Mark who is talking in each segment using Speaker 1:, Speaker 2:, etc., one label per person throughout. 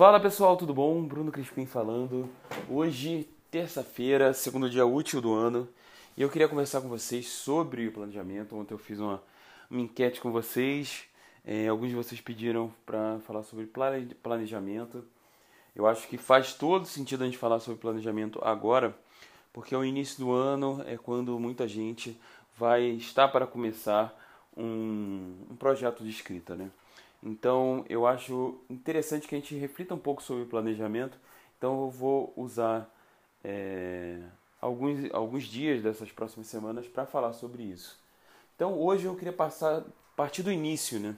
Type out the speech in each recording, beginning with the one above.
Speaker 1: Fala pessoal, tudo bom? Bruno Crispim falando. Hoje, terça-feira, segundo dia útil do ano, e eu queria conversar com vocês sobre o planejamento. Ontem eu fiz uma, uma enquete com vocês, é, alguns de vocês pediram para falar sobre planejamento. Eu acho que faz todo sentido a gente falar sobre planejamento agora, porque o início do ano é quando muita gente vai estar para começar um, um projeto de escrita, né? Então eu acho interessante que a gente reflita um pouco sobre planejamento. Então eu vou usar é, alguns, alguns dias dessas próximas semanas para falar sobre isso. Então hoje eu queria passar partir do início, né?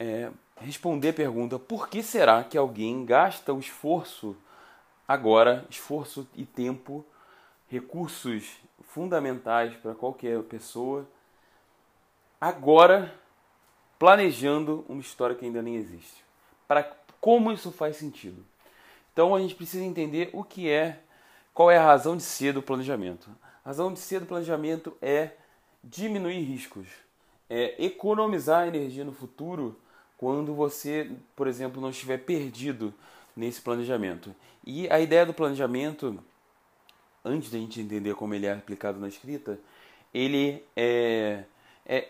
Speaker 1: É, responder a pergunta: por que será que alguém gasta o esforço agora, esforço e tempo, recursos fundamentais para qualquer pessoa, agora planejando uma história que ainda nem existe. Para como isso faz sentido? Então a gente precisa entender o que é, qual é a razão de ser do planejamento. A razão de ser do planejamento é diminuir riscos, é economizar energia no futuro quando você, por exemplo, não estiver perdido nesse planejamento. E a ideia do planejamento, antes da gente entender como ele é aplicado na escrita, ele é, é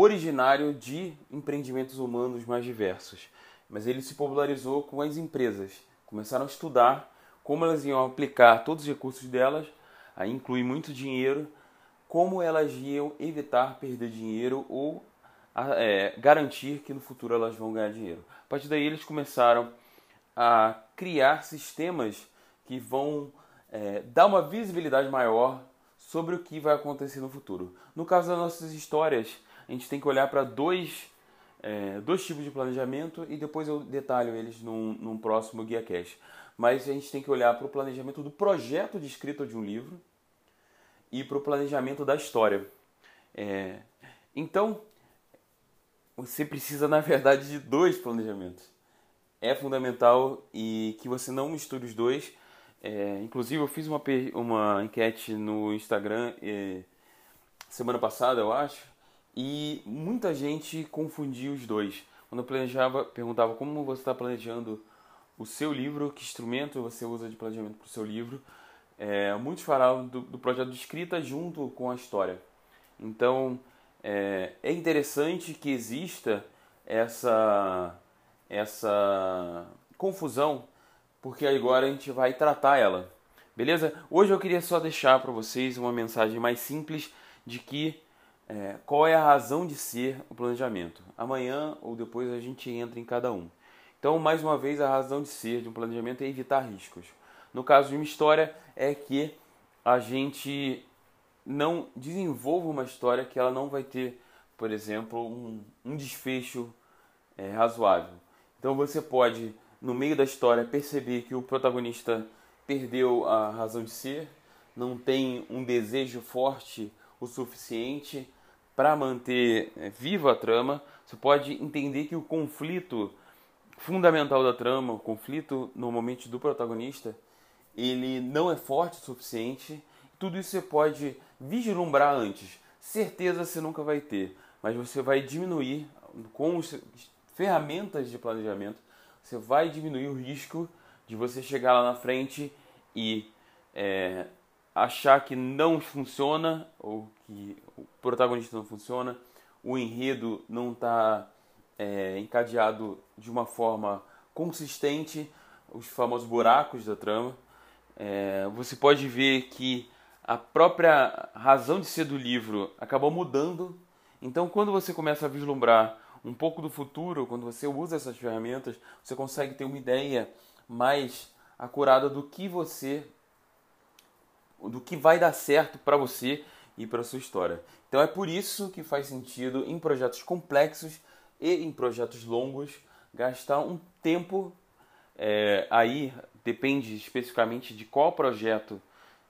Speaker 1: originário de empreendimentos humanos mais diversos, mas ele se popularizou com as empresas. Começaram a estudar como elas iam aplicar todos os recursos delas, a incluir muito dinheiro, como elas iam evitar perder dinheiro ou é, garantir que no futuro elas vão ganhar dinheiro. A partir daí eles começaram a criar sistemas que vão é, dar uma visibilidade maior sobre o que vai acontecer no futuro. No caso das nossas histórias, a gente tem que olhar para dois, é, dois tipos de planejamento e depois eu detalho eles num, num próximo Guia Cash. Mas a gente tem que olhar para o planejamento do projeto de escrita de um livro e para o planejamento da história. É, então, você precisa, na verdade, de dois planejamentos. É fundamental e que você não misture os dois. É, inclusive, eu fiz uma, uma enquete no Instagram é, semana passada, eu acho, e muita gente confundia os dois. Quando eu planejava, perguntava como você está planejando o seu livro, que instrumento você usa de planejamento para o seu livro. É, muitos falavam do, do, projeto de escrita junto com a história. Então é, é interessante que exista essa, essa confusão, porque agora a gente vai tratar ela. Beleza? Hoje eu queria só deixar para vocês uma mensagem mais simples de que é, qual é a razão de ser o planejamento? Amanhã ou depois a gente entra em cada um. Então, mais uma vez, a razão de ser de um planejamento é evitar riscos. No caso de uma história, é que a gente não desenvolva uma história que ela não vai ter, por exemplo, um, um desfecho é, razoável. Então, você pode, no meio da história, perceber que o protagonista perdeu a razão de ser, não tem um desejo forte o suficiente para manter é, viva a trama, você pode entender que o conflito fundamental da trama, o conflito normalmente do protagonista, ele não é forte o suficiente. Tudo isso você pode vislumbrar antes. Certeza você nunca vai ter, mas você vai diminuir com as ferramentas de planejamento, você vai diminuir o risco de você chegar lá na frente e é, achar que não funciona ou que o protagonista não funciona, o enredo não está é, encadeado de uma forma consistente, os famosos buracos da trama. É, você pode ver que a própria razão de ser do livro acabou mudando. Então, quando você começa a vislumbrar um pouco do futuro, quando você usa essas ferramentas, você consegue ter uma ideia mais acurada do que você do que vai dar certo para você e para sua história. Então é por isso que faz sentido em projetos complexos e em projetos longos gastar um tempo é, aí depende especificamente de qual projeto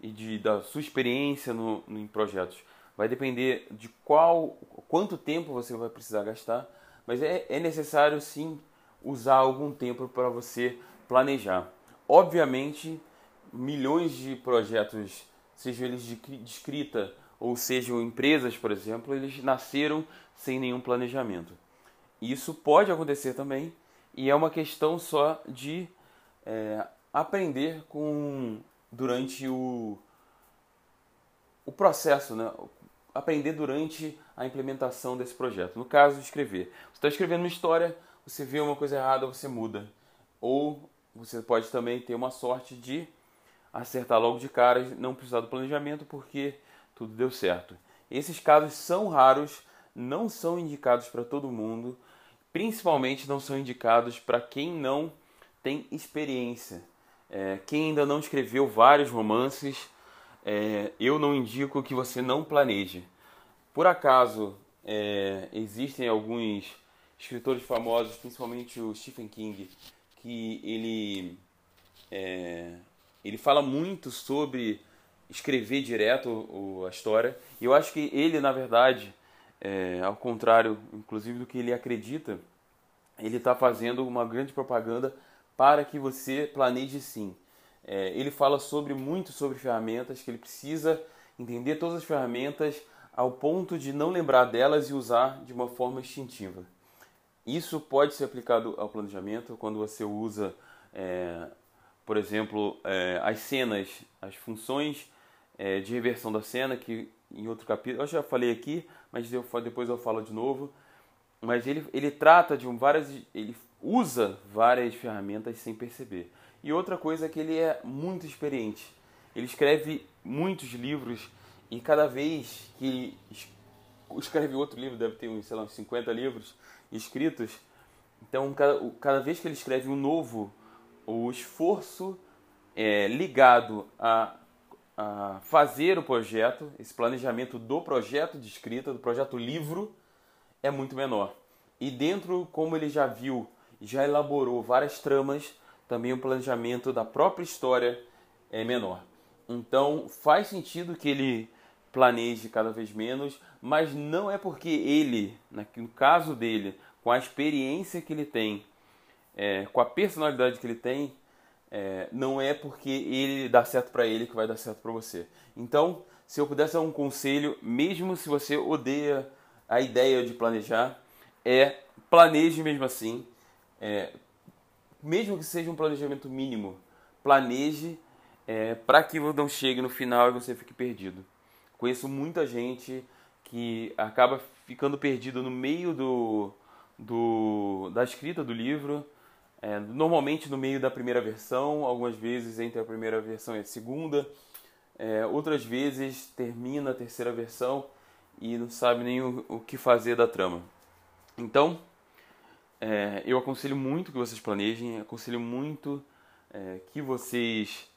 Speaker 1: e de, da sua experiência no, no, em projetos. Vai depender de qual, quanto tempo você vai precisar gastar, mas é, é necessário sim usar algum tempo para você planejar. Obviamente, milhões de projetos, sejam eles de, de escrita ou sejam empresas, por exemplo, eles nasceram sem nenhum planejamento. Isso pode acontecer também e é uma questão só de é, aprender com durante o, o processo, né? aprender durante a implementação desse projeto. No caso, escrever. Você está escrevendo uma história, você vê uma coisa errada, você muda. Ou você pode também ter uma sorte de acertar logo de cara, não precisar do planejamento porque tudo deu certo. Esses casos são raros, não são indicados para todo mundo, principalmente não são indicados para quem não tem experiência. É, quem ainda não escreveu vários romances, é, eu não indico que você não planeje. Por acaso, é, existem alguns escritores famosos, principalmente o Stephen King, que ele, é, ele fala muito sobre escrever direto o, a história. E eu acho que ele, na verdade, é, ao contrário, inclusive, do que ele acredita, ele está fazendo uma grande propaganda para que você planeje sim. É, ele fala sobre muito sobre ferramentas, que ele precisa entender todas as ferramentas ao ponto de não lembrar delas e usar de uma forma instintiva. Isso pode ser aplicado ao planejamento quando você usa, é, por exemplo, é, as cenas, as funções é, de reversão da cena, que em outro capítulo, eu já falei aqui, mas eu, depois eu falo de novo. Mas ele, ele trata de um, várias. Ele usa várias ferramentas sem perceber. E outra coisa é que ele é muito experiente. Ele escreve muitos livros e cada vez que escreve outro livro, deve ter uns, sei lá, uns 50 livros escritos. Então, cada, cada vez que ele escreve um novo, o esforço é ligado a a fazer o projeto, esse planejamento do projeto de escrita, do projeto livro, é muito menor. E dentro, como ele já viu, já elaborou várias tramas, também o planejamento da própria história é menor. Então faz sentido que ele planeje cada vez menos, mas não é porque ele, no caso dele, com a experiência que ele tem, é, com a personalidade que ele tem, é, não é porque ele dá certo para ele que vai dar certo para você. Então, se eu pudesse dar um conselho, mesmo se você odeia a ideia de planejar, é planeje mesmo assim. É, mesmo que seja um planejamento mínimo, planeje é, para que não chegue no final e você fique perdido. Conheço muita gente que acaba ficando perdido no meio do, do da escrita do livro é, normalmente no meio da primeira versão, algumas vezes entre a primeira versão e a segunda, é, outras vezes termina a terceira versão e não sabe nem o, o que fazer da trama. Então, é, eu aconselho muito que vocês planejem, aconselho muito é, que vocês,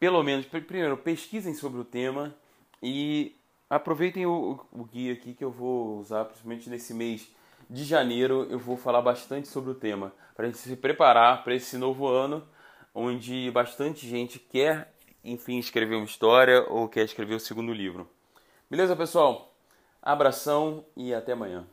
Speaker 1: pelo menos, primeiro, pesquisem sobre o tema e aproveitem o, o guia aqui que eu vou usar, principalmente nesse mês de janeiro eu vou falar bastante sobre o tema, para a gente se preparar para esse novo ano, onde bastante gente quer, enfim, escrever uma história ou quer escrever o segundo livro. Beleza, pessoal? Abração e até amanhã.